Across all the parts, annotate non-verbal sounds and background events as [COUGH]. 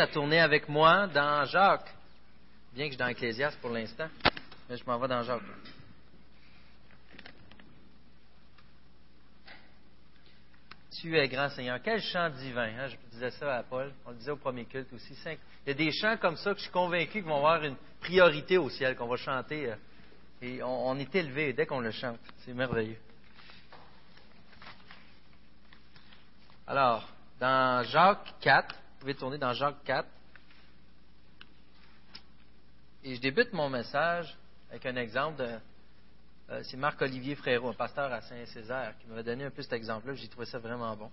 à tourner avec moi dans Jacques. Bien que je suis dans Ecclésiaste pour l'instant, mais je m'en vais dans Jacques. Tu es grand Seigneur. Quel chant divin. Hein? Je disais ça à Paul. On le disait au premier culte aussi. Il y a des chants comme ça que je suis convaincu qu'ils vont avoir une priorité au ciel, qu'on va chanter. Euh, et on, est élevé dès qu'on le chante. C'est merveilleux. Alors, dans Jacques 4, vous pouvez tourner dans Jacques 4. Et je débute mon message avec un exemple de. Euh, c'est Marc-Olivier Frérot, un pasteur à Saint-Césaire, qui m'avait donné un peu cet exemple-là. J'ai trouvé ça vraiment bon.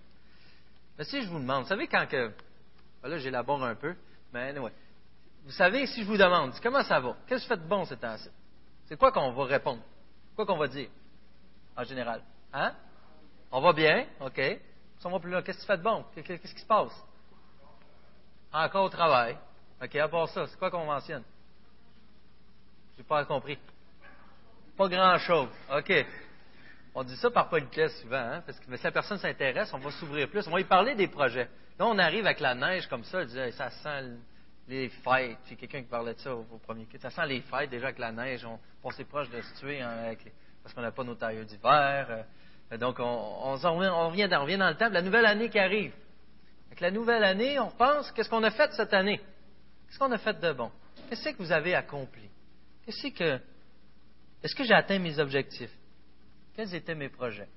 Mais si je vous demande, vous savez quand que. Ben là, j'élabore un peu, mais ouais. Vous savez, si je vous demande, comment ça va? Qu'est-ce que vous faites de bon ces temps-ci? C'est quoi qu'on va répondre? Quoi qu'on va dire, en général? Hein? On va bien, OK. Si on va plus là, qu'est-ce que tu fais de bon? Qu'est-ce qui se passe? Encore au travail. OK, à part ça, c'est quoi qu'on mentionne? J'ai pas compris. Pas grand-chose. OK. On dit ça par politesse souvent, hein, parce que si la personne s'intéresse, on va s'ouvrir plus. On va y parler des projets. Là, on arrive avec la neige comme ça, dit, ça sent les fêtes. J'ai quelqu'un qui parlait de ça au, premier kit. Ça sent les fêtes déjà avec la neige. On, on proche de se tuer hein, parce qu'on n'a pas nos tailleurs d'hiver. Euh, donc, on, on, on, revient dans, dans le temps. La nouvelle année qui arrive. La nouvelle année, on pense qu'est-ce qu'on a fait cette année? Qu'est-ce qu'on a fait de bon? Qu'est-ce que vous avez accompli? Qu'est-ce que. Est-ce que j'ai atteint mes objectifs? Quels étaient mes projets?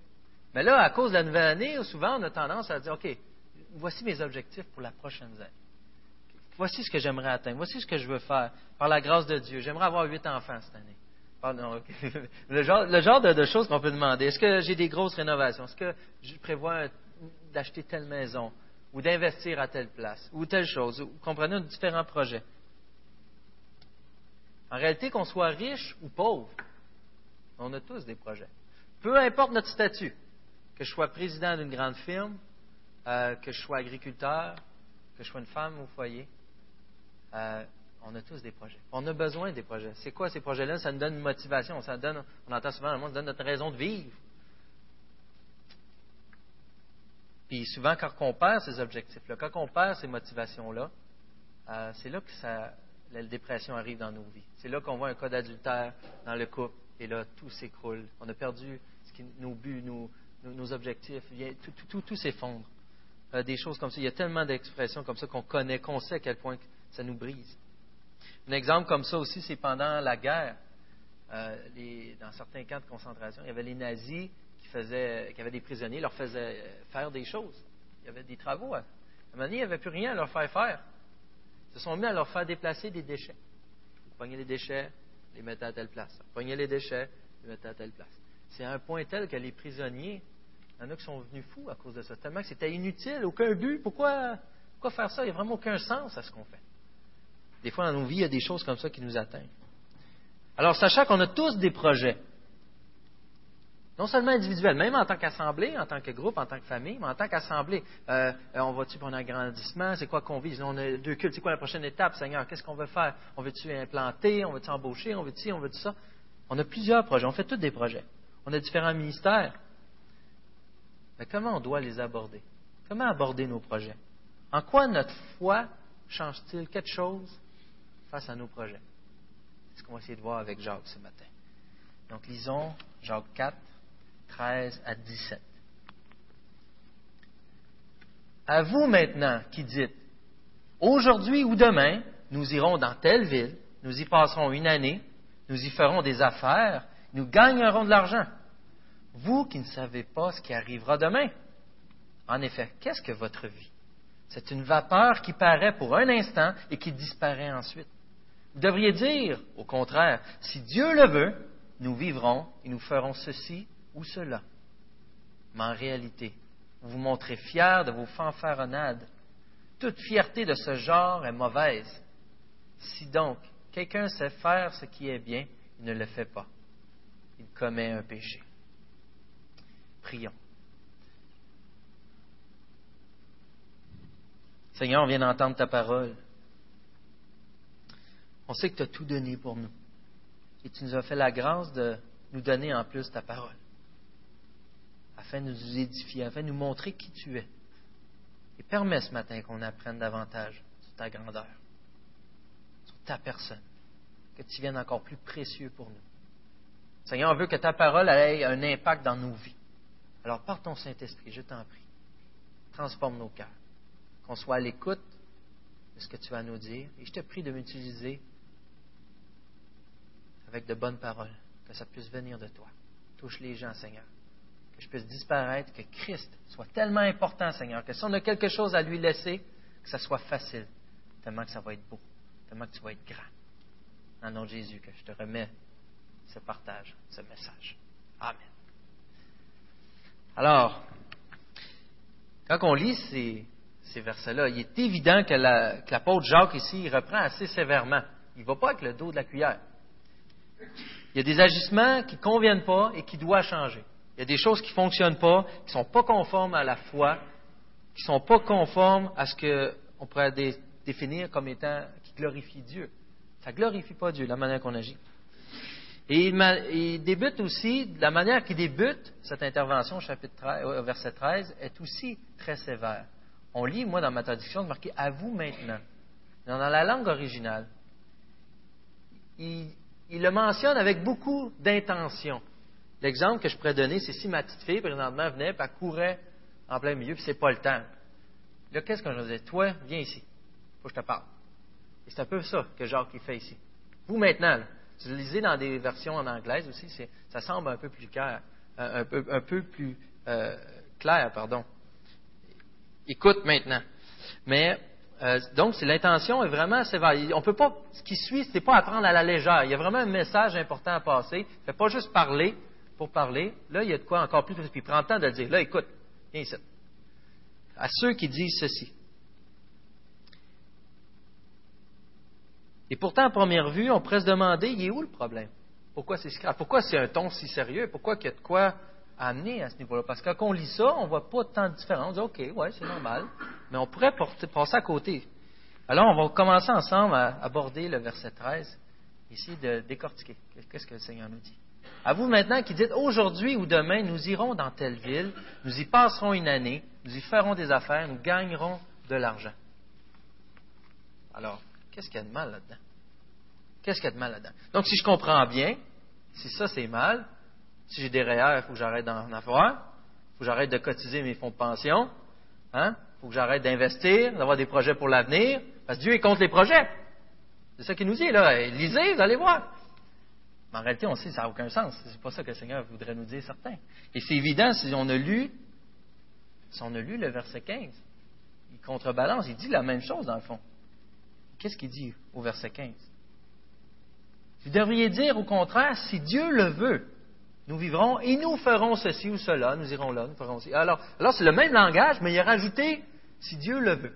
Mais là, à cause de la nouvelle année, souvent, on a tendance à dire OK, voici mes objectifs pour la prochaine année. Voici ce que j'aimerais atteindre. Voici ce que je veux faire. Par la grâce de Dieu. J'aimerais avoir huit enfants cette année. Pardon, [LAUGHS] le, genre, de, choses qu'on peut demander. Est-ce que j'ai des grosses rénovations? Est-ce que je prévois d'acheter telle maison? Ou d'investir à telle place? Ou telle chose? Vous comprenez différents projets. En réalité, qu'on soit riche ou pauvre, on a tous des projets. Peu importe notre statut, que je sois président d'une grande firme, euh, que je sois agriculteur, que je sois une femme au foyer, euh, on a tous des projets. On a besoin des projets. C'est quoi ces projets-là? Ça nous donne une motivation. Ça donne, on entend souvent le monde, ça donne notre raison de vivre. Puis souvent, quand on perd ces objectifs-là, quand on perd ces motivations-là, euh, c'est là que la dépression arrive dans nos vies. C'est là qu'on voit un cas d'adultère dans le couple, et là, tout s'écroule. On a perdu nos buts, nos, objectifs, tout s'effondre. Euh, des choses comme ça. Il y a tellement d'expressions comme ça qu'on connaît, qu'on sait à quel point ça nous brise. Un exemple comme ça aussi, c'est pendant la guerre. Euh, dans certains camps de concentration, il y avait les nazis faisaient, qui avaient des prisonniers, leur faisaient faire des choses. Il y avait des travaux. À un moment donné, il n'y avait plus rien à leur faire faire. Ils se sont mis à leur faire déplacer des déchets. Ils prenaient les déchets, les mettaient à telle place. Ils prenaient les déchets, les mettaient à telle place. C'est à un point tel que les prisonniers il y en a qui sont venus fous à cause de ça, tellement que c'était inutile, aucun but. Pourquoi, pourquoi faire ça? Il n'y a vraiment aucun sens à ce qu'on fait. Des fois, dans nos vies, il y a des choses comme ça qui nous atteignent. Alors, sachant qu'on a tous des projets, non seulement individuels, même en tant qu'assemblée, en tant que groupe, en tant que famille, mais en tant qu'assemblée. Euh, euh, on va-tu pour un agrandissement? C'est quoi qu'on vise? On a deux cultes. C'est quoi la prochaine étape, Seigneur? Qu'est-ce qu'on veut faire? On veut-tu implanter? On veut-tu embaucher? On veut-tu On veut ça? On a plusieurs projets. On fait tous des projets. On a différents ministères. Mais comment on doit les aborder? Comment aborder nos projets? En quoi notre foi change-t-il quelque chose face à nos projets? C'est ce qu'on va essayer de voir avec Jacques ce matin. Donc, lisons Jacques 4, 13 à 17. À vous maintenant qui dites, aujourd'hui ou demain, nous irons dans telle ville, nous y passerons une année, nous y ferons des affaires, nous gagnerons de l'argent vous qui ne savez pas ce qui arrivera demain. En effet, qu'est-ce que votre vie? C'est une vapeur qui paraît pour un instant et qui disparaît ensuite. Vous devriez dire, au contraire, si Dieu le veut, nous vivrons et nous ferons ceci ou cela. Mais en réalité, vous vous montrez fiers de vos fanfaronnades. Toute fierté de ce genre est mauvaise. Si donc quelqu'un sait faire ce qui est bien, il ne le fait pas. Il commet un péché. Prions. Seigneur, on vient d'entendre ta parole. On sait que tu as tout donné pour nous. Et tu nous as fait la grâce de nous donner en plus ta parole. Afin de nous édifier, afin de nous montrer qui tu es. Et permets ce matin qu'on apprenne davantage sur ta grandeur, sur ta personne, que tu viennes encore plus précieux pour nous. Seigneur, on veut que ta parole ait un impact dans nos vies. Alors, par ton Saint-Esprit, je t'en prie, transforme nos cœurs, qu'on soit à l'écoute de ce que tu vas nous dire, et je te prie de m'utiliser avec de bonnes paroles, que ça puisse venir de toi. Touche les gens, Seigneur. Que je puisse disparaître, que Christ soit tellement important, Seigneur, que si on a quelque chose à lui laisser, que ça soit facile, tellement que ça va être beau, tellement que tu vas être grand. En nom de Jésus, que je te remets ce partage, ce message. Amen. Alors, quand on lit ces, ces versets-là, il est évident que l'apôtre Jacques ici, il reprend assez sévèrement. Il ne va pas avec le dos de la cuillère. Il y a des agissements qui ne conviennent pas et qui doivent changer. Il y a des choses qui ne fonctionnent pas, qui ne sont pas conformes à la foi, qui ne sont pas conformes à ce qu'on pourrait définir comme étant qui glorifie Dieu. Ça ne glorifie pas Dieu, la manière qu'on agit. Et il, débute aussi, la manière qu'il débute cette intervention, chapitre 13, verset 13, est aussi très sévère. On lit, moi, dans ma traduction, marqué à vous maintenant. Dans la langue originale, il le mentionne avec beaucoup d'intention. L'exemple que je pourrais donner, c'est si ma petite fille, présentement, venait, et courait en plein milieu, puis c'est pas le temps. Là, qu'est-ce que je disais? Toi, viens ici. Faut que je te parle. Et c'est un peu ça que Jacques fait ici. Vous, maintenant, tu le lisez dans des versions en anglais aussi, ça semble un peu plus clair, un, peu, un peu plus euh, clair, pardon. Écoute maintenant. Mais euh, donc, c'est l'intention est vraiment sévère. On peut pas, ce qui suit, c'est pas à prendre à la légère. Il y a vraiment un message important à passer. Fait pas juste parler pour parler. Là, il y a de quoi encore plus. Puis il prend le temps de le dire. Là, écoute, viens ici. À ceux qui disent ceci. Et pourtant, à première vue, on pourrait se demander, il est où le problème? Pourquoi c'est Pourquoi c'est un ton si sérieux? Pourquoi il y a de quoi amener à ce niveau-là? Parce que quand on lit ça, on ne voit pas tant de différence. On dit, OK, ouais, c'est normal. Mais on pourrait passer à côté. Alors, on va commencer ensemble à aborder le verset 13, ici, de décortiquer. Qu'est-ce que le Seigneur nous dit? À vous maintenant qui dites, aujourd'hui ou demain, nous irons dans telle ville, nous y passerons une année, nous y ferons des affaires, nous gagnerons de l'argent. Alors, qu'est-ce qu'il y a de mal là-dedans? Qu'est-ce qu'il y a de mal là-dedans? Donc, si je comprends bien, si ça c'est mal, si j'ai des REER, il faut que j'arrête d'en avoir. Il faut que j'arrête de cotiser mes fonds de pension. Hein? Il faut que j'arrête d'investir, d'avoir des projets pour l'avenir. Parce que Dieu est contre les projets. C'est ça qu'il nous dit, là. Lisez, vous allez voir. Mais en réalité, on sait que ça n'a aucun sens. C'est pas ça que le Seigneur voudrait nous dire, certains. Et c'est évident si on a lu, si on a lu le verset 15. Il contrebalance, il dit la même chose dans le fond. Qu'est-ce qu'il dit au verset 15? Vous devriez dire au contraire, si Dieu le veut, nous vivrons et nous ferons ceci ou cela, nous irons là, nous ferons ceci. Alors, alors c'est le même langage, mais il a rajouté si Dieu le veut.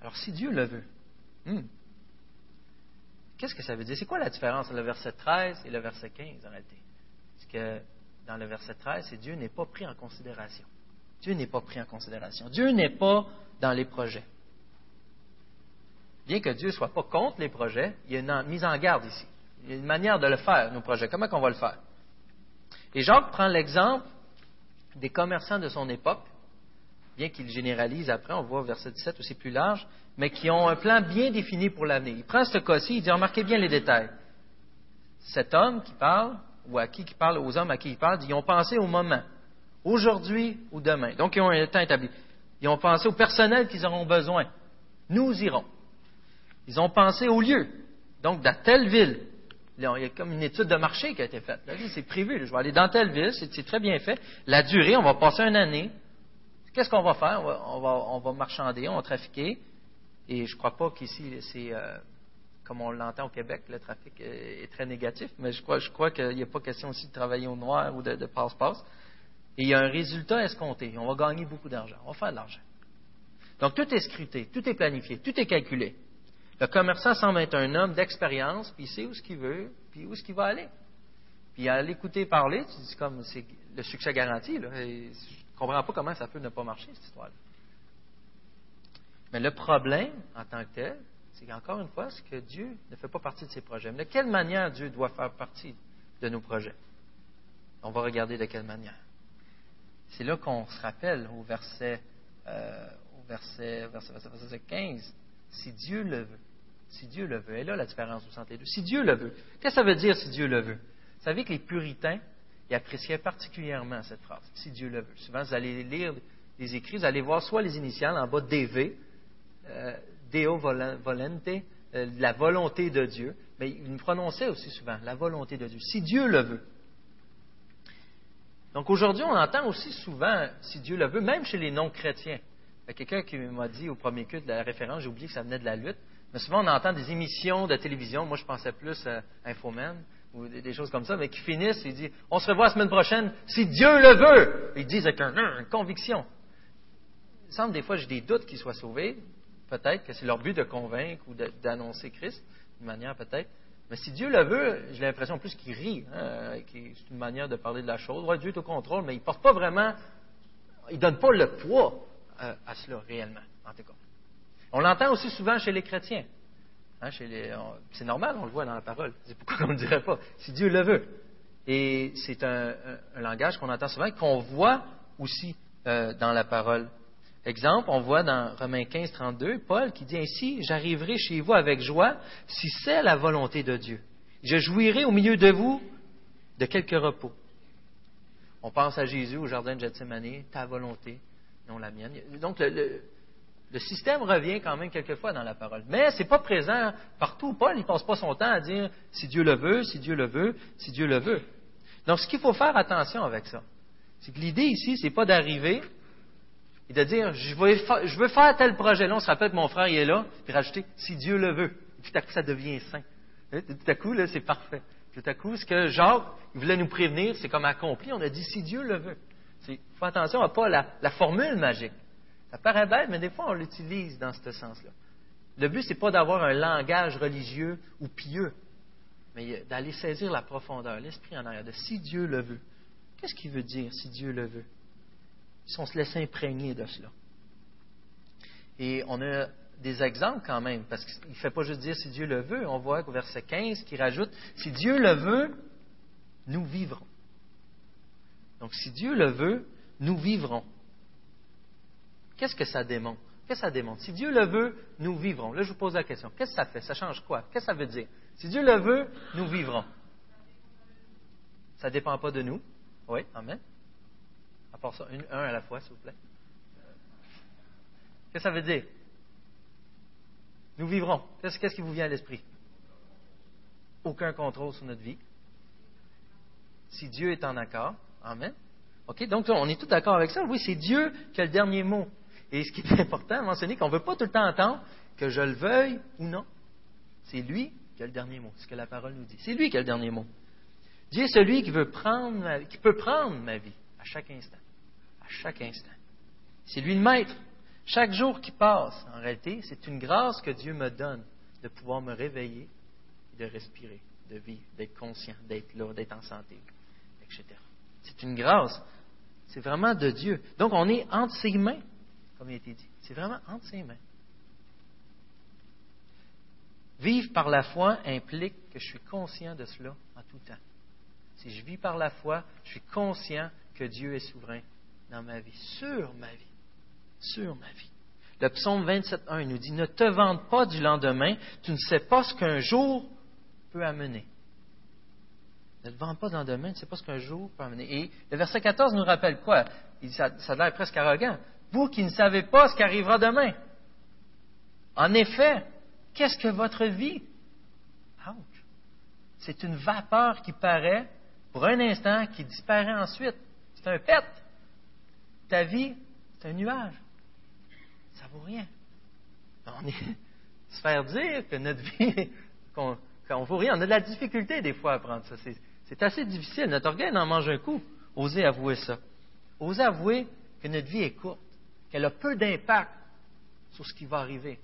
Alors, si Dieu le veut, hmm. Qu'est-ce que ça veut dire? C'est quoi la différence entre le verset 13 et le verset 15 en réalité? Parce que dans le verset 13, c'est Dieu n'est pas pris en considération. Dieu n'est pas pris en considération. Dieu n'est pas dans les projets. Bien que Dieu ne soit pas contre les projets, il y a une mise en garde ici. Il y a une manière de le faire, nos projets. Comment on va le faire? Et Jacques prend l'exemple des commerçants de son époque, bien qu'il généralise après, on voit au verset 17 aussi plus large, mais qui ont un plan bien défini pour l'avenir. Il prend ce cas-ci, il dit, remarquez bien les détails. Cet homme qui parle, ou à qui il parle, aux hommes à qui il parle, ils ont pensé au moment, aujourd'hui ou demain. Donc, ils ont un temps établi. Ils ont pensé au personnel qu'ils auront besoin. Nous irons. Ils ont pensé au lieu. Donc, dans telle ville, il y a comme une étude de marché qui a été faite. c'est prévu. Je vais aller dans telle ville, c'est très bien fait. La durée, on va passer une année. Qu'est-ce qu'on va faire? On va, marchander, on va trafiquer. Et je ne crois pas qu'ici, c'est euh, comme on l'entend au Québec, le trafic est très négatif, mais je crois, qu'il n'y a pas question aussi de travailler au noir ou de passe-passe. Et il y a un résultat escompté. On va gagner beaucoup d'argent. On va faire de l'argent. Donc tout est scruté, tout est planifié, tout est calculé. Le commerçant semble être un homme d'expérience, puis il sait où ce qu'il veut, puis où est-ce qu'il va aller. Puis à l'écouter parler, tu dis comme c'est le succès garanti. Là, ne comprends pas comment ça peut ne pas marcher, cette histoire-là. Mais le problème, en tant que tel, c'est qu'encore une fois, c'est que Dieu ne fait pas partie de ses projets. Mais de quelle manière Dieu doit faire partie de nos projets? On va regarder de quelle manière. C'est là qu'on se rappelle au verset, euh, au verset, verset, verset 15. Si Dieu le veut. Si Dieu le veut. Et là, la différence entre les. Si Dieu le veut. Qu'est-ce que ça veut dire si Dieu le veut? Vous savez que les puritains, ils appréciaient particulièrement cette phrase. Si Dieu le veut. Souvent, vous allez lire les écrits, vous allez voir soit les initiales en bas DV, euh, Deo volente, euh, la volonté de Dieu. Mais ils prononçaient aussi souvent la volonté de Dieu. Si Dieu le veut. Donc aujourd'hui, on entend aussi souvent, si Dieu le veut, même chez les non-chrétiens. Il quelqu'un qui m'a dit au premier culte la référence, j'ai oublié que ça venait de la lutte, mais souvent on entend des émissions de télévision, moi je pensais plus à Infoman ou des choses comme ça, mais qui finissent, ils disent, on se revoit la semaine prochaine, si Dieu le veut. Ils disent avec une conviction. Il semble des fois j'ai des doutes qu'ils soient sauvés, peut-être que c'est leur but de convaincre ou d'annoncer Christ, d'une manière peut-être. Mais si Dieu le veut, j'ai l'impression plus qu'il rit. Hein, c'est une manière de parler de la chose. Dieu est au contrôle, mais il ne porte pas vraiment, il ne donne pas le poids euh, à, cela réellement, en tout. On l'entend aussi souvent chez les chrétiens. Hein, c'est normal, on le voit dans la parole. C'est pourquoi on ne dirait pas, si Dieu le veut. Et c'est un, langage qu'on entend souvent et qu'on voit aussi euh, dans la parole. Exemple, on voit dans Romains 15, 32, Paul qui dit ainsi, j'arriverai chez vous avec joie si c'est la volonté de Dieu. Je jouirai au milieu de vous de quelques repos. On pense à Jésus au jardin de Gethsemane, ta volonté, non la mienne. Donc le, système revient quand même quelquefois dans la parole. Mais ce n'est pas présent partout. Paul ne passe pas son temps à dire si Dieu le veut, si Dieu le veut, si Dieu le veut. Donc ce qu'il faut faire attention avec ça, c'est que l'idée ici, ce n'est pas d'arriver et de dire, je veux, faire tel projet. Là, on se rappelle que mon frère il est là, puis rajouter, si Dieu le veut. tout à coup, ça devient saint. Tout à coup, là, c'est parfait. Tout à coup, ce que Jacques voulait nous prévenir, c'est comme accompli. On a dit, si Dieu le veut. Il faut attention à pas la, formule magique. Ça paraît mais des fois, on l'utilise dans ce sens-là. Le but, c'est pas d'avoir un langage religieux ou pieux, mais d'aller saisir la profondeur, l'esprit en arrière, de si Dieu le veut. Qu'est-ce qu'il veut dire si Dieu le veut? si on se laisse imprégner de cela. Et on a des exemples quand même, parce qu'il ne fait pas juste dire si Dieu le veut, on voit qu'au verset 15 qui rajoute si Dieu le veut, nous vivrons. Donc si Dieu le veut, nous vivrons. Qu'est-ce que ça démontre? Qu'est-ce que ça démontre? Si Dieu le veut, nous vivrons. Là, je vous pose la question. Qu'est-ce que ça fait? Ça change quoi? Qu'est-ce que ça veut dire? Si Dieu le veut, nous vivrons. Ça ne dépend pas de nous. Oui, Amen ça, un à la fois, s'il vous plaît. Qu'est-ce que ça veut dire? Nous vivrons. Qu'est-ce qui vous vient à l'esprit? Aucun contrôle sur notre vie. Si Dieu est en accord, Amen. OK? Donc, on est tout d'accord avec ça. Oui, c'est Dieu qui a le dernier mot. Et ce qui est [LAUGHS] important à mentionner, qu'on ne veut pas tout le temps entendre que je le veuille ou non. C'est lui qui a le dernier mot. Ce que la parole nous dit. C'est lui qui a le dernier mot. Dieu est celui qui, veut prendre qui peut prendre ma vie à chaque instant à chaque instant. C'est lui le maître. Chaque jour qui passe, en réalité, c'est une grâce que Dieu me donne de pouvoir me réveiller, de respirer, de vivre, d'être conscient, d'être là, d'être en santé, etc. C'est une grâce. C'est vraiment de Dieu. Donc, on est entre ses mains, C'est vraiment entre ses mains. Vivre par la foi implique que je suis conscient de cela en tout temps. Si je vis par la foi, je suis conscient que Dieu est souverain dans ma vie, sur ma vie, sur ma vie. Le psaume 27.1 nous dit, ne te vante pas du lendemain, tu ne sais pas ce qu'un jour peut amener. Ne te vante pas du lendemain, tu ne sais pas ce qu'un jour peut amener. Et le verset 14 nous rappelle quoi? Il ça a l'air presque arrogant. Vous qui ne savez pas ce qui arrivera demain. En effet, qu'est-ce que votre vie? C'est une vapeur qui paraît pour un instant, qui disparaît ensuite. C'est un pet ta vie, c'est un nuage. Ça vaut rien. On est, [LAUGHS] se faire dire que notre [LAUGHS] vie, qu'on ne vaut rien. On a de la difficulté des fois à prendre ça. C'est assez difficile. Notre orgueil en mange un coup. Osez avouer ça. Osez avouer que notre vie est courte, qu'elle a peu d'impact sur ce qui va arriver,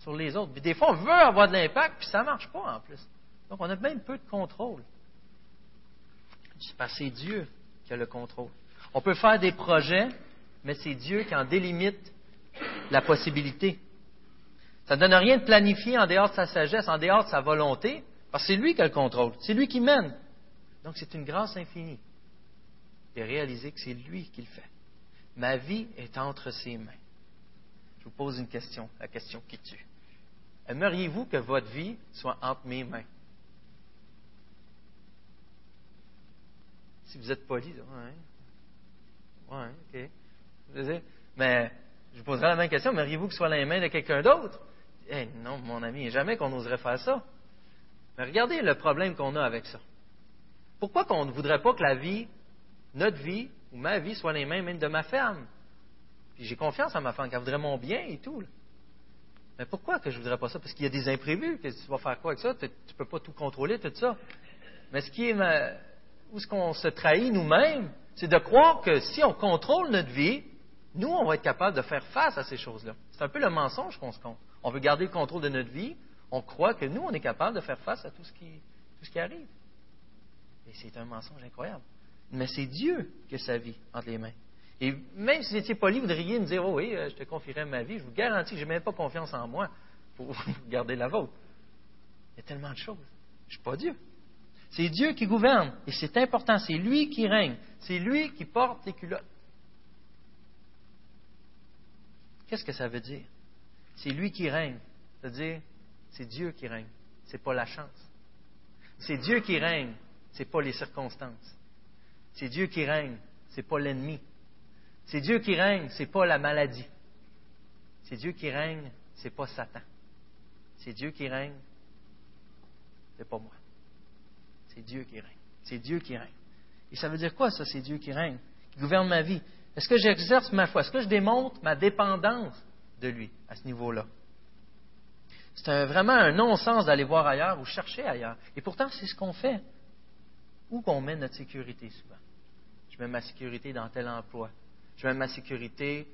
sur les autres. des fois, on veut avoir de l'impact, puis ça ne marche pas en plus. Donc, on a même peu de contrôle. C'est Dieu qui a le contrôle. On peut faire des projets, mais c'est Dieu qui en délimite la possibilité. Ça ne donne rien de planifier en dehors de sa sagesse, en dehors de sa volonté, parce que c'est lui qui a le contrôle, c'est lui qui mène. Donc c'est une grâce infinie de réaliser que c'est lui qui le fait. Ma vie est entre ses mains. Je vous pose une question, la question qui tue. Aimeriez-vous que votre vie soit entre mes mains? Si vous êtes poli, ouais. Ouais, OK. Mais je vous poserai la même question. Aimeriez-vous que ce soit dans les mains de quelqu'un d'autre? Eh non, mon ami, jamais qu'on oserait faire ça. Mais regardez le problème qu'on a avec ça. Pourquoi qu'on ne voudrait pas que la vie, notre vie ou ma vie soit les mains même de ma femme? Puis j'ai confiance en ma femme, qu'elle voudrait mon bien et tout. Mais pourquoi que je ne voudrais pas ça? Parce qu'il y a des imprévus. Que tu vas faire quoi avec ça? Tu ne peux pas tout contrôler, tout ça. Mais ce qui est où ce qu'on se trahit nous-mêmes, c'est de croire que si on contrôle notre vie, nous, on va être capable de faire face à ces choses-là. C'est un peu le mensonge qu'on se compte. On veut garder le contrôle de notre vie. On croit que nous, on est capable de faire face à tout ce qui, tout ce qui arrive. Et c'est un mensonge incroyable. Mais c'est Dieu qui a sa vie entre les mains. Et même si vous étiez poli, vous devriez me dire, oh oui, euh, je te confierai ma vie. Je vous garantis que je n'ai même pas confiance en moi pour [LAUGHS] garder la vôtre. Il y a tellement de choses. Je ne suis pas Dieu. C'est Dieu qui gouverne. Et c'est important. C'est lui qui règne. C'est lui qui porte les culottes. Qu'est-ce que ça veut dire? C'est lui qui règne. C'est-à-dire, c'est Dieu qui règne. Ce n'est pas la chance. C'est Dieu qui règne. Ce n'est pas les circonstances. C'est Dieu qui règne. Ce n'est pas l'ennemi. C'est Dieu qui règne. Ce n'est pas la maladie. C'est Dieu qui règne. Ce n'est pas Satan. C'est Dieu qui règne. Ce n'est pas moi. C'est Dieu qui règne. C'est Dieu qui règne. Et ça veut dire quoi, ça, c'est Dieu qui règne, qui gouverne ma vie? Est-ce que j'exerce ma foi? Est-ce que je démontre ma dépendance de lui à ce niveau-là? C'est vraiment un non-sens d'aller voir ailleurs ou chercher ailleurs. Et pourtant, c'est ce qu'on fait. Où qu'on met notre sécurité souvent? Je mets ma sécurité dans tel emploi. Je mets ma sécurité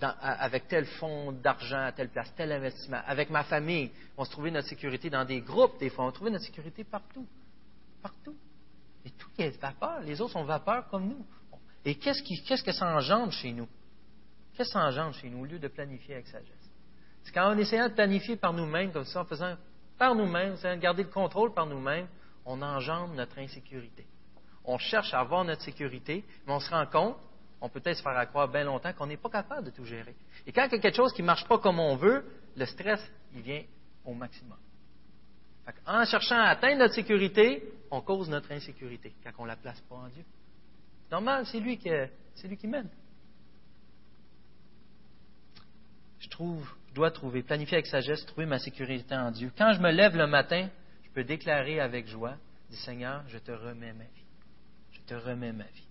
avec tel fonds d'argent à telle place, tel investissement. Avec ma famille, on se trouvait notre sécurité dans des groupes, des fois. On trouvait notre sécurité partout partout. Et tout est vapeur. Les autres sont vapeur comme nous. Et qu'est-ce, qu'est-ce que ça engendre chez nous? Qu'est-ce que ça engendre chez nous au lieu de planifier avec sagesse? C'est on essayant de planifier par nous-mêmes, comme ça, en faisant par nous-mêmes, en essayant de garder le contrôle par nous-mêmes, on engendre notre insécurité. On cherche à avoir notre sécurité, mais on se rend compte, on peut peut-être se faire croire bien longtemps qu'on n'est pas capable de tout gérer. Et quand il y a quelque chose qui ne marche pas comme on veut, le stress, il vient au maximum. En cherchant à atteindre notre sécurité, on cause notre insécurité quand on ne la place pas en Dieu. Normal, c'est lui qui, c'est lui qui mène. Je trouve, je dois trouver, planifier avec sagesse, trouver ma sécurité en Dieu. Quand je me lève le matin, peux déclarer avec joie, dis Seigneur, je te remets ma vie. Je te remets ma vie.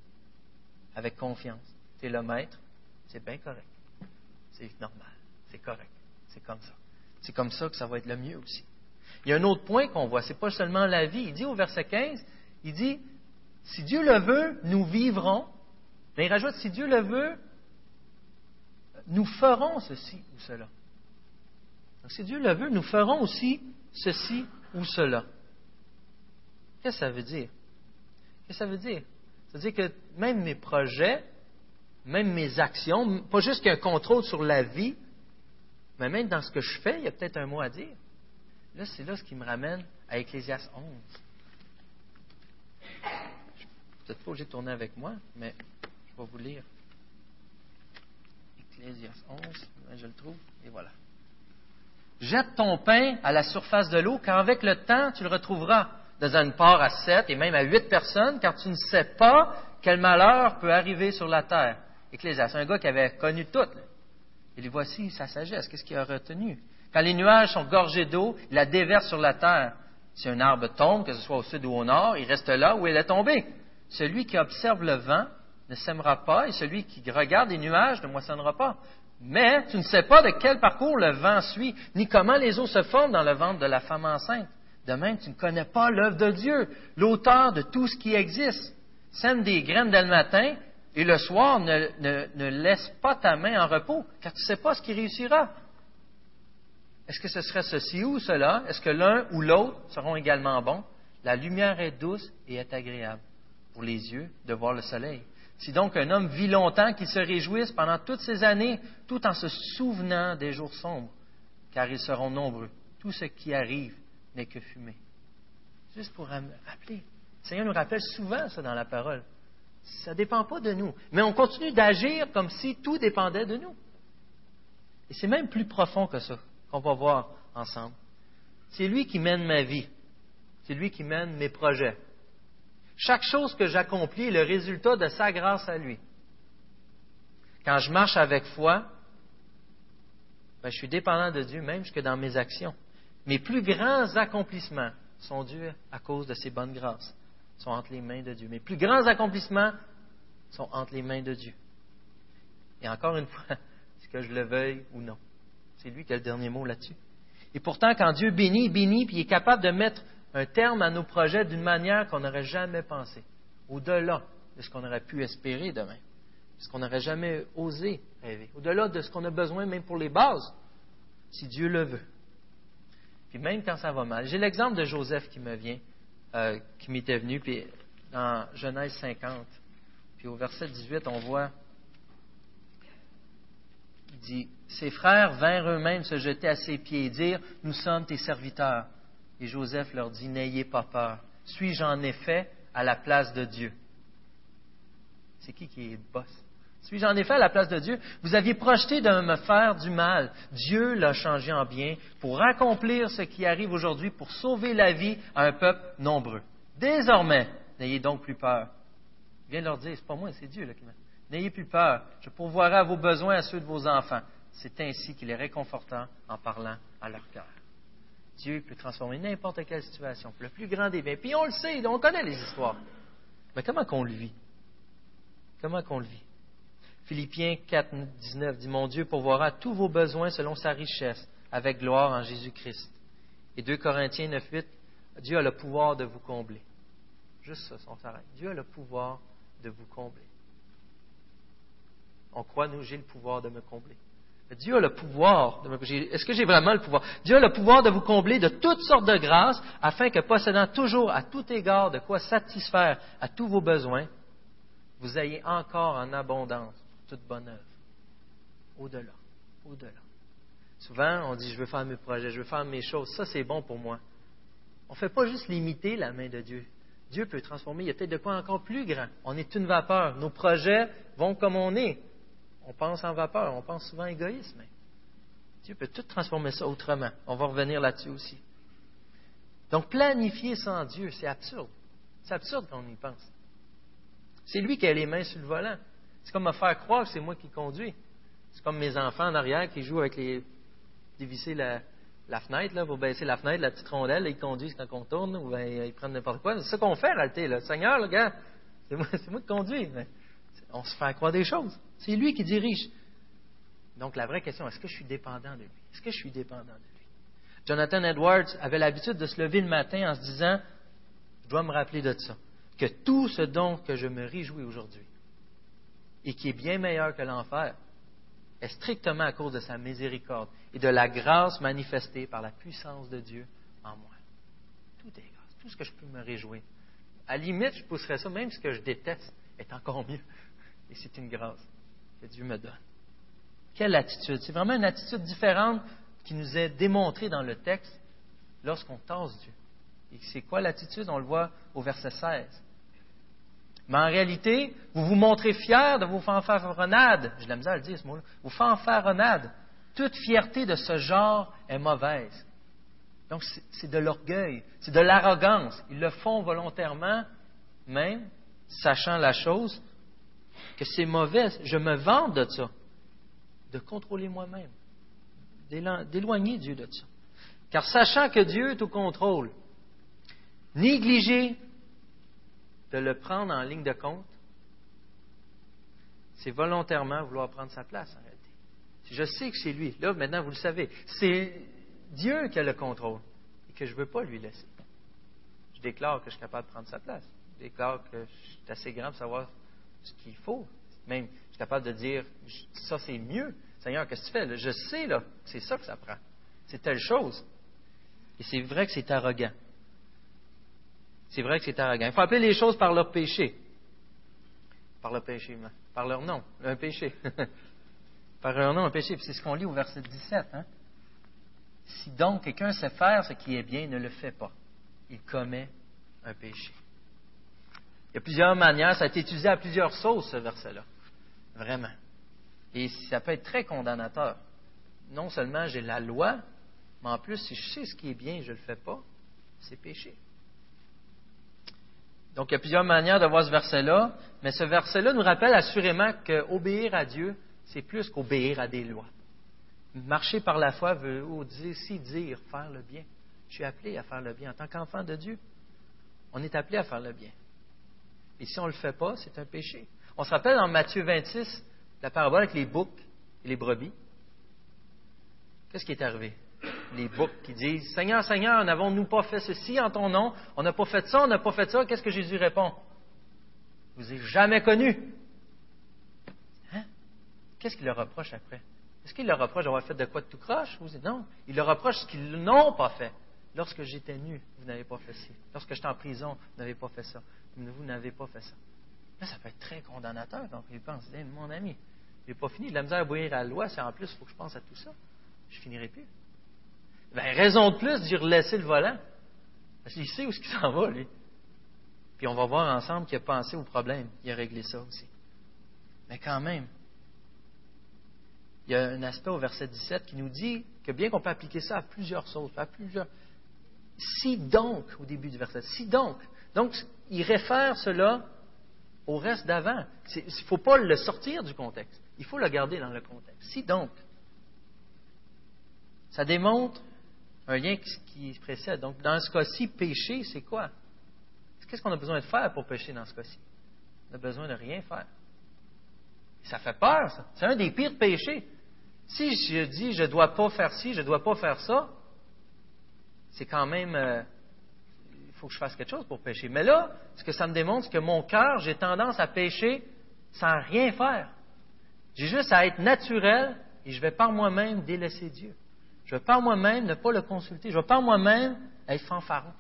Avec confiance. Tu es le maître, c'est bien correct. C'est normal, c'est correct. C'est comme ça. C'est comme ça que ça va être le mieux aussi. Il y a un autre point qu'on voit, ce n'est pas seulement la vie. Il dit au verset 15, il dit, si Dieu le veut, nous vivrons. Il rajoute, si Dieu le veut, nous ferons ceci ou cela. Donc, si Dieu le veut, nous ferons aussi ceci ou cela. Qu'est-ce que ça veut dire? Qu'est-ce que ça veut dire? Ça veut dire que même mes projets, même mes actions, pas juste qu'il y a un contrôle sur la vie, mais même dans ce que je fais, il y a peut-être un mot à dire. Là, c'est là ce qui me ramène à Ecclésias 11. Je peut-être pas obligé de tourner avec moi, mais je vais vous lire. Ecclésias 11, je le trouve, et voilà. Jette ton pain à la surface de l'eau, car avec le temps, tu le retrouveras dans une part à sept et même à huit personnes, car tu ne sais pas quel malheur peut arriver sur la terre. Ecclésias, un gars qui avait connu tout. Et voici sa sagesse. Qu'est-ce qu'il a retenu? Quand les nuages sont gorgés d'eau, il la déverse sur la terre. Si un arbre tombe, que ce soit au sud ou au nord, il reste là où il est tombé. Celui qui observe le vent ne sèmera pas, et celui qui regarde les nuages ne moissonnera pas. Mais tu ne sais pas de quel parcours le vent suit, ni comment les eaux se forment dans le ventre de la femme enceinte. De même, tu ne connais pas l'œuvre de Dieu, l'auteur de tout ce qui existe. Sème des graines dès le matin, et le soir, ne, laisse pas ta main en repos, car tu ne sais pas ce qui réussira. Est-ce que ce serait ceci ou cela? Est-ce que l'un ou l'autre seront également bons? La lumière est douce et est agréable pour les yeux de voir le soleil. Si donc un homme vit longtemps, qu'il se réjouisse pendant toutes ces années, tout en se souvenant des jours sombres, car ils seront nombreux. Tout ce qui arrive n'est que fumée. Juste pour rappeler. Le Seigneur nous rappelle souvent ça dans la parole. Ça ne dépend pas de nous. Mais on continue d'agir comme si tout dépendait de nous. Et c'est même plus profond que ça qu'on va voir ensemble. C'est lui qui mène ma vie. C'est lui qui mène mes projets. Chaque chose que j'accomplis est le résultat de sa grâce à lui. Quand je marche avec foi, ben, je suis dépendant de Dieu même jusque dans mes actions. Mes plus grands accomplissements sont dus à cause de ses bonnes grâces, sont entre les mains de Dieu. Mes plus grands accomplissements sont entre les mains de Dieu. Et encore une fois, [LAUGHS] est-ce que je le veuille ou non? C'est lui qui a le dernier mot là-dessus. Et pourtant, quand Dieu bénit, bénit, puis il est capable de mettre un terme à nos projets d'une manière qu'on n'aurait jamais pensé, au-delà de ce qu'on aurait pu espérer demain, ce qu'on n'aurait jamais osé rêver, au-delà de ce qu'on a besoin même pour les bases, si Dieu le veut. Puis même quand ça va mal. J'ai l'exemple de Joseph qui me vient, euh, qui m'était venu, puis dans Genèse 50, puis au verset 18, on voit, il dit, ses frères vinrent eux-mêmes se jeter à ses pieds et dire, nous sommes tes serviteurs. Et Joseph leur dit, N'ayez pas peur. Suis-je en effet à la place de Dieu? C'est qui qui est boss? Suis-je en effet à la place de Dieu? Vous aviez projeté de me faire du mal. Dieu l'a changé en bien pour accomplir ce qui arrive aujourd'hui, pour sauver la vie à un peuple nombreux. Désormais, n'ayez donc plus peur. Il vient leur dire, c'est pas moi, c'est Dieu qui m'a. N'ayez plus peur. Je pourvoirai à vos besoins à ceux de vos enfants. C'est ainsi qu'il est réconfortant en parlant à leur cœur. Dieu peut transformer n'importe quelle situation. Le plus grand des biens. Puis on le sait, on connaît les histoires. Mais comment qu'on le vit? Comment qu'on le vit? Philippiens 4, 19 dit Mon Dieu pourvoira tous vos besoins selon sa richesse, avec gloire en Jésus-Christ. Et 2 Corinthiens 9, 8 Dieu a le pouvoir de vous combler. Juste ça, on s'arrête. Dieu a le pouvoir de vous combler. On croit, nous, j'ai le pouvoir de me combler. Dieu a le pouvoir. Est-ce que j'ai vraiment le pouvoir? Dieu a le pouvoir de vous combler de toutes sortes de grâces afin que, possédant toujours à tout égard de quoi satisfaire à tous vos besoins, vous ayez encore en abondance toute bonne œuvre. Au-delà. Au-delà. Souvent, on dit, je veux faire mes projets, je veux faire mes choses. Ça, c'est bon pour moi. On ne fait pas juste limiter la main de Dieu. Dieu peut transformer. Il y a peut-être de quoi encore plus grand. On est une vapeur. Nos projets vont comme on est on pense en vapeur, on pense souvent égoïsme. Dieu peut tout transformer ça autrement. On va revenir là-dessus aussi. Donc, planifier sans Dieu, c'est absurde. C'est absurde quand on y pense. C'est lui qui a les mains sur le volant. C'est comme me faire croire que c'est moi qui conduis. C'est comme mes enfants en arrière qui jouent avec les. dévisser la, fenêtre, là, pour baisser la fenêtre, la petite rondelle, ils conduisent quand on tourne, ou ils prennent n'importe quoi. C'est ça qu'on fait en réalité. Là. Seigneur, le gars, c'est moi, moi, qui conduis. On se fait croire des choses. C'est lui qui dirige. Donc la vraie question, est-ce que je suis dépendant de lui? Est-ce que je suis dépendant de lui? Jonathan Edwards avait l'habitude de se lever le matin en se disant, je dois me rappeler de ça, que tout ce dont que je me réjouis aujourd'hui, et qui est bien meilleur que l'enfer, est strictement à cause de sa miséricorde et de la grâce manifestée par la puissance de Dieu en moi. Tout est grâce, tout ce que je peux me réjouir. À la limite, je pousserais ça, même ce que je déteste est encore mieux. Et c'est une grâce que Dieu me donne. Quelle attitude? C'est vraiment une attitude différente qui nous est démontrée dans le texte lorsqu'on tasse Dieu. Et c'est quoi l'attitude? On le voit au verset 16. Mais en réalité, vous vous montrez fiers de vos fanfaronnades. J'ai la misère à le dire ce mot-là. Vos fanfaronnades. Toute fierté de ce genre est mauvaise. Donc, c'est de l'orgueil, c'est de l'arrogance. Ils le font volontairement, même, sachant la chose, que c'est mauvais, je me vante de ça, de contrôler moi-même, d'éloigner Dieu de ça. Car sachant que Dieu est au contrôle, négliger de le prendre en ligne de compte, c'est volontairement vouloir prendre sa place en réalité. Je sais que c'est lui, là maintenant vous le savez, c'est Dieu qui a le contrôle et que je ne veux pas lui laisser. Je déclare que je suis capable de prendre sa place. Je déclare que je suis assez grand pour savoir ce qu'il faut. Même, je suis capable de dire, ça c'est mieux. Seigneur, qu'est-ce que tu fais? Je sais, là, c'est ça que ça prend. C'est telle chose. Et c'est vrai que c'est arrogant. C'est vrai que c'est arrogant. Il faut appeler les choses par leur péché. Par leur péché, par leur nom, un péché. [LAUGHS] par leur nom, un péché. c'est ce qu'on lit au verset 17. Hein? Si donc quelqu'un sait faire ce qui est bien, ne le fait pas. Il commet un péché. Il y a plusieurs manières, ça a été utilisé à plusieurs sauces, ce verset-là. Vraiment. Et ça peut être très condamnateur. Non seulement j'ai la loi, mais en plus, si je sais ce qui est bien et je ne le fais pas, c'est péché. Donc, il y a plusieurs manières de voir ce verset-là, mais ce verset-là nous rappelle assurément qu'obéir à Dieu, c'est plus qu'obéir à des lois. Marcher par la foi veut aussi dire faire le bien. Je suis appelé à faire le bien. En tant qu'enfant de Dieu, on est appelé à faire le bien. Et si on ne le fait pas, c'est un péché. On se rappelle dans Matthieu 26, la parabole avec les boucs et les brebis. Qu'est-ce qui est arrivé? Les boucs qui disent Seigneur, Seigneur, n'avons-nous pas fait ceci en ton nom? On n'a pas fait ça, on n'a pas fait ça. Qu'est-ce que Jésus répond vous ai jamais connu. Hein? Qu'est-ce qu'il leur reproche après? Est-ce qu'il leur reproche d'avoir fait de quoi de tout croche? Non. Il leur reproche ce qu'ils n'ont pas fait. Lorsque j'étais nu, vous n'avez pas fait ci. Lorsque j'étais en prison, vous n'avez pas fait ça. Vous n'avez pas fait ça. Là, ça peut être très condamnateur quand il pense. mon ami, je n'ai pas fini. De la misère à bouillir à la loi, c'est en plus, il faut que je pense à tout ça. Je finirai plus. Ben, raison de plus d'y relaisser le volant. Parce qu'il sait où ce qu'il s'en va, lui. Puis on va voir ensemble qu'il a pensé au problème. Il a réglé ça aussi. Mais quand même, il y a un aspect au verset 17 qui nous dit que bien qu'on peut appliquer ça à plusieurs choses, à plusieurs. Si donc, au début du verset, si donc. Donc, il réfère cela au reste d'avant. Il ne faut pas le sortir du contexte. Il faut le garder dans le contexte. Si donc, ça démontre un lien qui, précède. Donc, dans ce cas-ci, pécher, c'est quoi? Qu'est-ce qu'on a besoin de faire pour pécher dans ce cas-ci? On a besoin de rien faire. Ça fait peur, ça. C'est un des pires péchés. Si je dis je ne dois pas faire ci, je ne dois pas faire ça, c'est quand même. Euh, il faut que je fasse quelque chose pour pécher. Mais là, ce que ça me démontre, c'est que mon cœur, j'ai tendance à pécher sans rien faire. J'ai juste à être naturel et je vais par moi-même délaisser Dieu. Je vais par moi-même ne pas le consulter. Je vais par moi-même être fanfaron,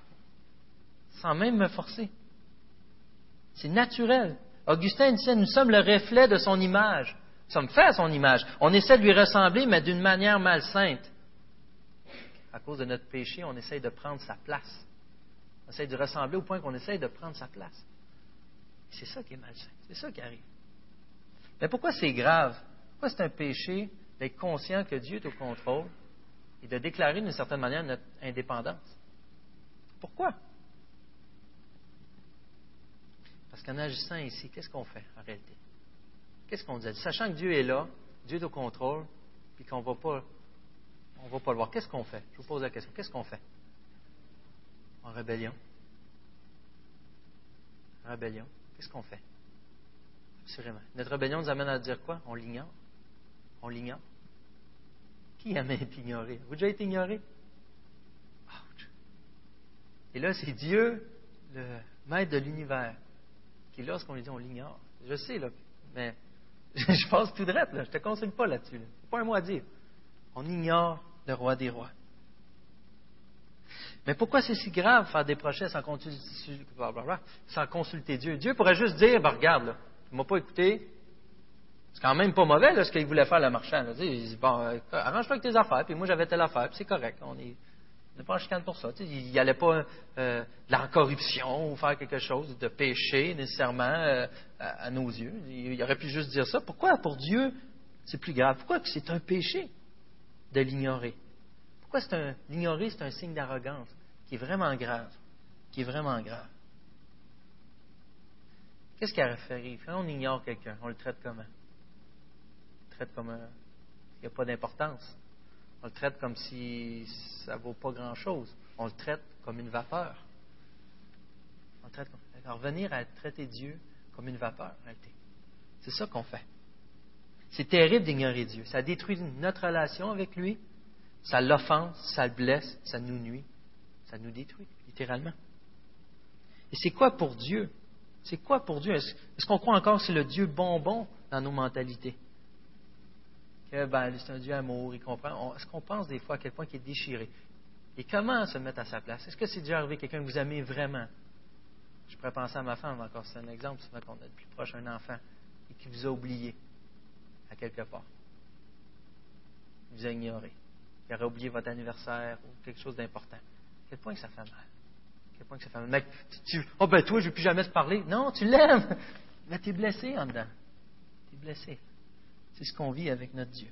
sans même me forcer. C'est naturel. Augustin disait, nous sommes le reflet de son image. Nous sommes faits à son image. On essaie de lui ressembler, mais d'une manière malsainte. À cause de notre péché, on essaie de prendre sa place. On essaie de ressembler au point qu'on essaie de prendre sa place. C'est ça qui est malsain. C'est ça qui arrive. Mais pourquoi c'est grave? Pourquoi c'est un péché d'être conscient que Dieu est au contrôle et de déclarer d'une certaine manière notre indépendance? Pourquoi? Parce qu'en agissant ici, qu'est-ce qu'on fait en réalité? Qu'est-ce qu'on dit? Sachant que Dieu est là, Dieu est au contrôle, puis qu'on ne va pas on va pas le voir. Qu'est-ce qu'on fait? Je vous pose la question. Qu'est-ce qu'on fait? En rébellion. Rébellion. Qu'est-ce qu'on fait? Absolument. Notre rébellion nous amène à dire quoi? On l'ignore. On l'ignore. Qui aime [LAUGHS] être ignoré? Vous déjà été ignoré? Et là, c'est Dieu, le maître de l'univers, qui, lorsqu'on lui dit, on l'ignore. Je sais, là, mais [LAUGHS] je pense tout droit, là. Je ne te conseille pas là-dessus. Là. pas un mot à dire. On ignore le roi des rois. Mais pourquoi c'est si grave faire des projets sans consulter, sans consulter Dieu? Dieu pourrait juste dire, ben, regarde, là, tu ne m'as pas écouté, c'est quand même pas mauvais ce qu'il voulait faire le marchand. Il dit bon, euh, arrange-toi avec tes affaires, puis moi j'avais telle affaire, puis c'est correct. On est, pas en chicane pour ça. il n'y allait pas euh, la corruption ou faire quelque chose de péché nécessairement euh, à, nos yeux. Il, aurait pu juste dire ça. Pourquoi pour Dieu c'est plus grave? Pourquoi c'est un péché? De l'ignorer Pourquoi c'est un l'ignorer c'est un signe d'arrogance qui est vraiment grave, qui est vraiment grave? Qu'est-ce qui arrive Quand on ignore quelqu'un, on le traite comment? Traite comme un, il n'y a pas d'importance. On le traite comme si ça ne vaut pas grand-chose. On le traite comme une vapeur. On traite Alors, venir à traiter Dieu comme une vapeur. C'est ça qu'on fait. C'est terrible d'ignorer Dieu. Ça détruit notre relation avec lui. Ça l'offense, ça le blesse, ça nous nuit. Ça nous détruit, littéralement. Et c'est quoi pour Dieu? C'est quoi pour Dieu? Est-ce qu'on croit encore que c'est le Dieu bonbon dans nos mentalités? ben, c'est un Dieu amour, il comprend. Est-ce qu'on pense des fois à quel point il est déchiré? Et comment se mettre à sa place? Est-ce que c'est déjà arrivé quelqu'un que vous aimez vraiment? Je pourrais penser à ma femme encore, c'est un exemple, souvent qu'on est plus proche d'un enfant et qui vous a oublié à quelque part. Vous a ignoré. Il aurait oublié votre anniversaire ou quelque chose d'important. À quel point ça fait mal? À quel point que ça fait mal? tu, oh ben toi, je ne veux plus jamais te parler. Non, tu l'aimes. Mais tu es blessé en dedans. Tu es blessé. C'est ce qu'on vit avec notre Dieu.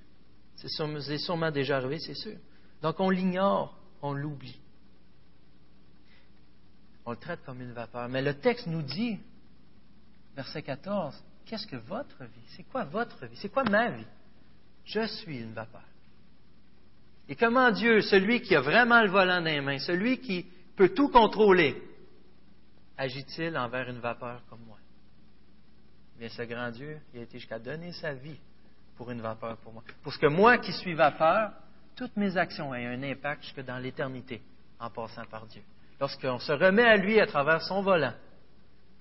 C'est sûrement déjà arrivé, c'est sûr. Donc on l'ignore, on l'oublie. On le traite comme une vapeur. Mais le texte nous dit, verset 14, qu'est-ce que votre vie? C'est quoi votre vie? C'est quoi ma vie? Je suis une vapeur. Et comment Dieu, celui qui a vraiment le volant dans les mains, celui qui peut tout contrôler, agit-il envers une vapeur comme moi? Bien, ce grand Dieu, il a été jusqu'à donner sa vie pour une vapeur pour moi. Pour ce que moi qui suis vapeur, toutes mes actions aient un impact jusque dans l'éternité en passant par Dieu. Lorsqu'on se remet à lui à travers son volant,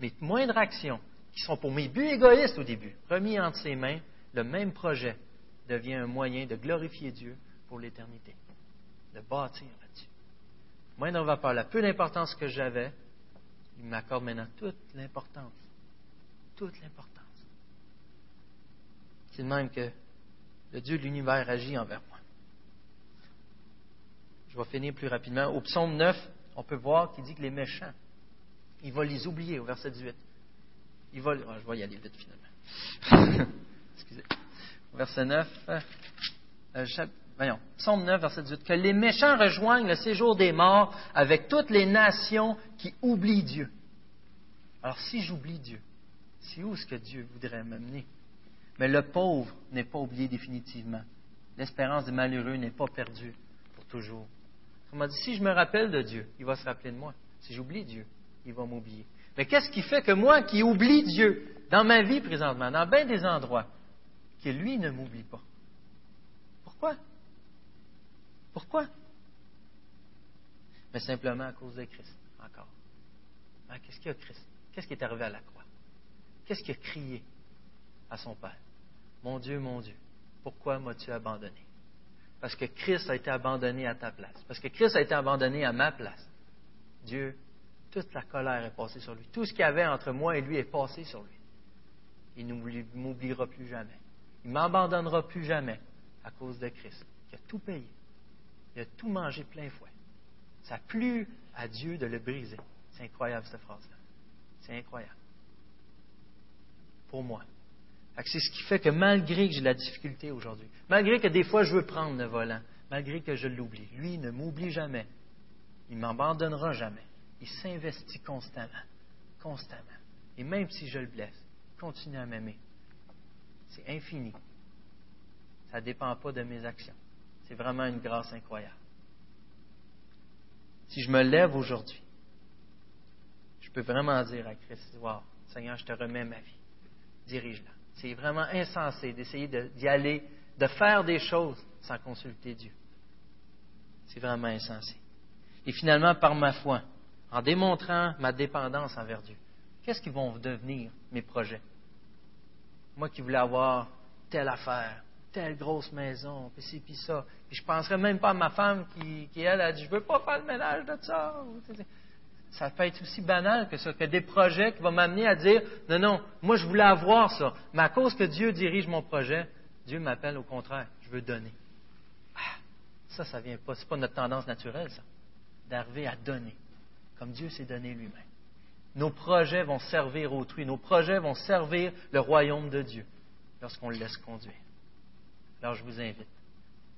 mes moindres actions, qui sont pour mes buts égoïstes au début, remis entre ses mains, le même projet devient un moyen de glorifier Dieu pour l'éternité, de bâtir là-dessus. Moindre vapeur, la peu d'importance que j'avais, il m'accorde maintenant toute l'importance. Toute l'importance. C'est de même que le Dieu de l'univers agit envers moi. Je vais finir plus rapidement. Au psaume 9, on peut voir qu'il dit que les méchants, il va les oublier au verset 18. Il va, ah, je vais y aller vite finalement. [LAUGHS] Excusez. Verset 9, euh, voyons, psaume 9, verset 18. Que les méchants rejoignent le séjour des morts avec toutes les nations qui oublient Dieu. Alors si j'oublie Dieu, c'est où est-ce que Dieu voudrait m'amener? Mais le pauvre n'est pas oublié définitivement. L'espérance des malheureux n'est pas perdue pour toujours. On m'a dit, si je me rappelle de Dieu, il va se rappeler de moi. Si j'oublie Dieu, il va m'oublier. Mais qu'est-ce qui fait que moi qui oublie Dieu dans ma vie présentement, dans bien des endroits, que lui ne m'oublie pas? Pourquoi? Pourquoi? Mais simplement à cause de Christ, encore. Hein, qu'est-ce qu'il y a Christ? Qu'est-ce qui est arrivé à la croix? Qu'est-ce qu'il a crié à son Père? Mon Dieu, mon Dieu, pourquoi m'as-tu abandonné? Parce que Christ a été abandonné à ta place. Parce que Christ a été abandonné à ma place. Dieu, toute la colère est passée sur lui. Tout ce qu'il y avait entre moi et lui est passé sur lui. Il ne m'oubliera plus jamais. Il ne m'abandonnera plus jamais à cause de Christ, qui a tout payé. Il a tout mangé plein fouet. Ça a plu à Dieu de le briser. C'est incroyable cette phrase-là. C'est incroyable. Pour moi. C'est ce qui fait que malgré que j'ai la difficulté aujourd'hui, malgré que des fois je veux prendre le volant, malgré que je l'oublie, lui ne m'oublie jamais. Il ne m'abandonnera jamais. Il s'investit constamment, constamment. Et même si je le blesse, il continue à m'aimer. C'est infini. Ça ne dépend pas de mes actions. C'est vraiment une grâce incroyable. Si je me lève aujourd'hui, je peux vraiment dire à Christ, wow, Seigneur, je te remets ma vie. Dirige-la. C'est vraiment insensé d'essayer d'y aller, de faire des choses sans consulter Dieu. C'est vraiment insensé. Et finalement, par ma foi, en démontrant ma dépendance envers Dieu, qu'est-ce qui vont devenir mes projets? Moi qui voulais avoir telle affaire, telle grosse maison, puis ci, puis ça. Puis je ne penserais même pas à ma femme qui, qui elle, a dit, je veux pas faire le ménage de ça ça peut être aussi banal que ça, que des projets qui vont m'amener à dire non, non, moi je voulais avoir ça, mais à cause que Dieu dirige mon projet, Dieu m'appelle au contraire, je veux donner. Ah, ça, ça vient pas, c'est pas notre tendance naturelle, ça, d'arriver à donner, comme Dieu s'est donné lui-même. Nos projets vont servir autrui, nos projets vont servir le royaume de Dieu lorsqu'on le laisse conduire. Alors je vous invite,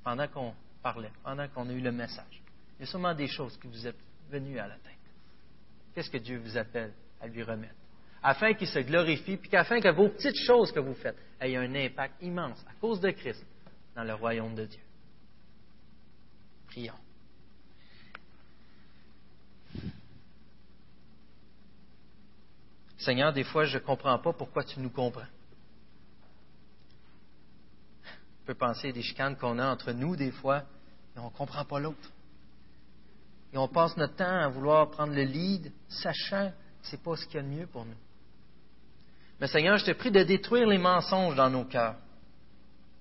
pendant qu'on parlait, pendant qu'on a eu le message, il y a sûrement des choses qui vous êtes venues à la tête. Qu'est-ce que Dieu vous appelle à lui remettre? Afin qu'il se glorifie, puis qu'afin que vos petites choses que vous faites aient un impact immense à cause de Christ dans le royaume de Dieu. Prions. Seigneur, des fois, je ne comprends pas pourquoi tu nous comprends. On peut penser des chicanes qu'on a entre nous des fois, mais on ne comprend pas l'autre. Et on passe notre temps à vouloir prendre le lead, sachant que ce n'est pas ce qu'il y a de mieux pour nous. Mais Seigneur, je te prie de détruire les mensonges dans nos cœurs,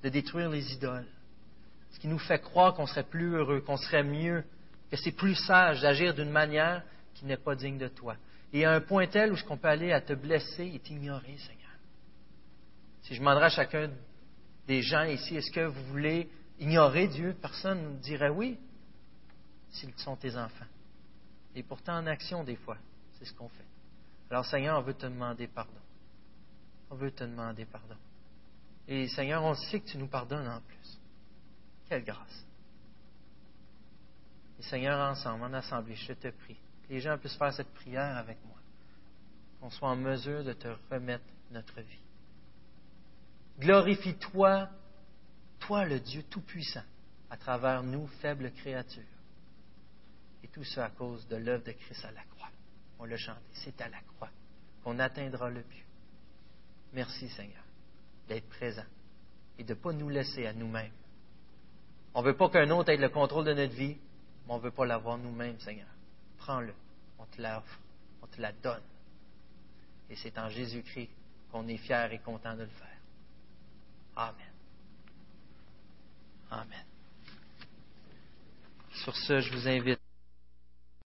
de détruire les idoles, ce qui nous fait croire qu'on serait plus heureux, qu'on serait mieux, que c'est plus sage d'agir d'une manière qui n'est pas digne de toi. Et à un point tel où ce qu'on peut aller à te blesser et t'ignorer, Seigneur. Si je demanderais à chacun des gens ici, est-ce que vous voulez ignorer Dieu? Personne ne dirait oui s'ils sont tes enfants. Et pourtant, en action, des fois, c'est ce qu'on fait. Alors, Seigneur, on veut te demander pardon. On veut te demander pardon. Et Seigneur, on sait que tu nous pardonnes en plus. Quelle grâce. Et Seigneur, ensemble, en assemblée, je te prie, les gens puissent faire cette prière avec moi, qu'on soit en mesure de te remettre notre vie. Glorifie-toi, toi le Dieu Tout-Puissant, à travers nous, faibles créatures. Et tout ça à cause de l'œuvre de Christ à la croix. On l'a chanté, c'est à la croix qu'on atteindra le but. Merci Seigneur d'être présent et de ne pas nous laisser à nous-mêmes. On ne veut pas qu'un autre ait le contrôle de notre vie, mais on ne veut pas l'avoir nous-mêmes, Seigneur. Prends-le, on te l'offre, on te la donne. Et c'est en Jésus-Christ qu'on est fier et content de le faire. Amen. Amen. Sur ce, je vous invite.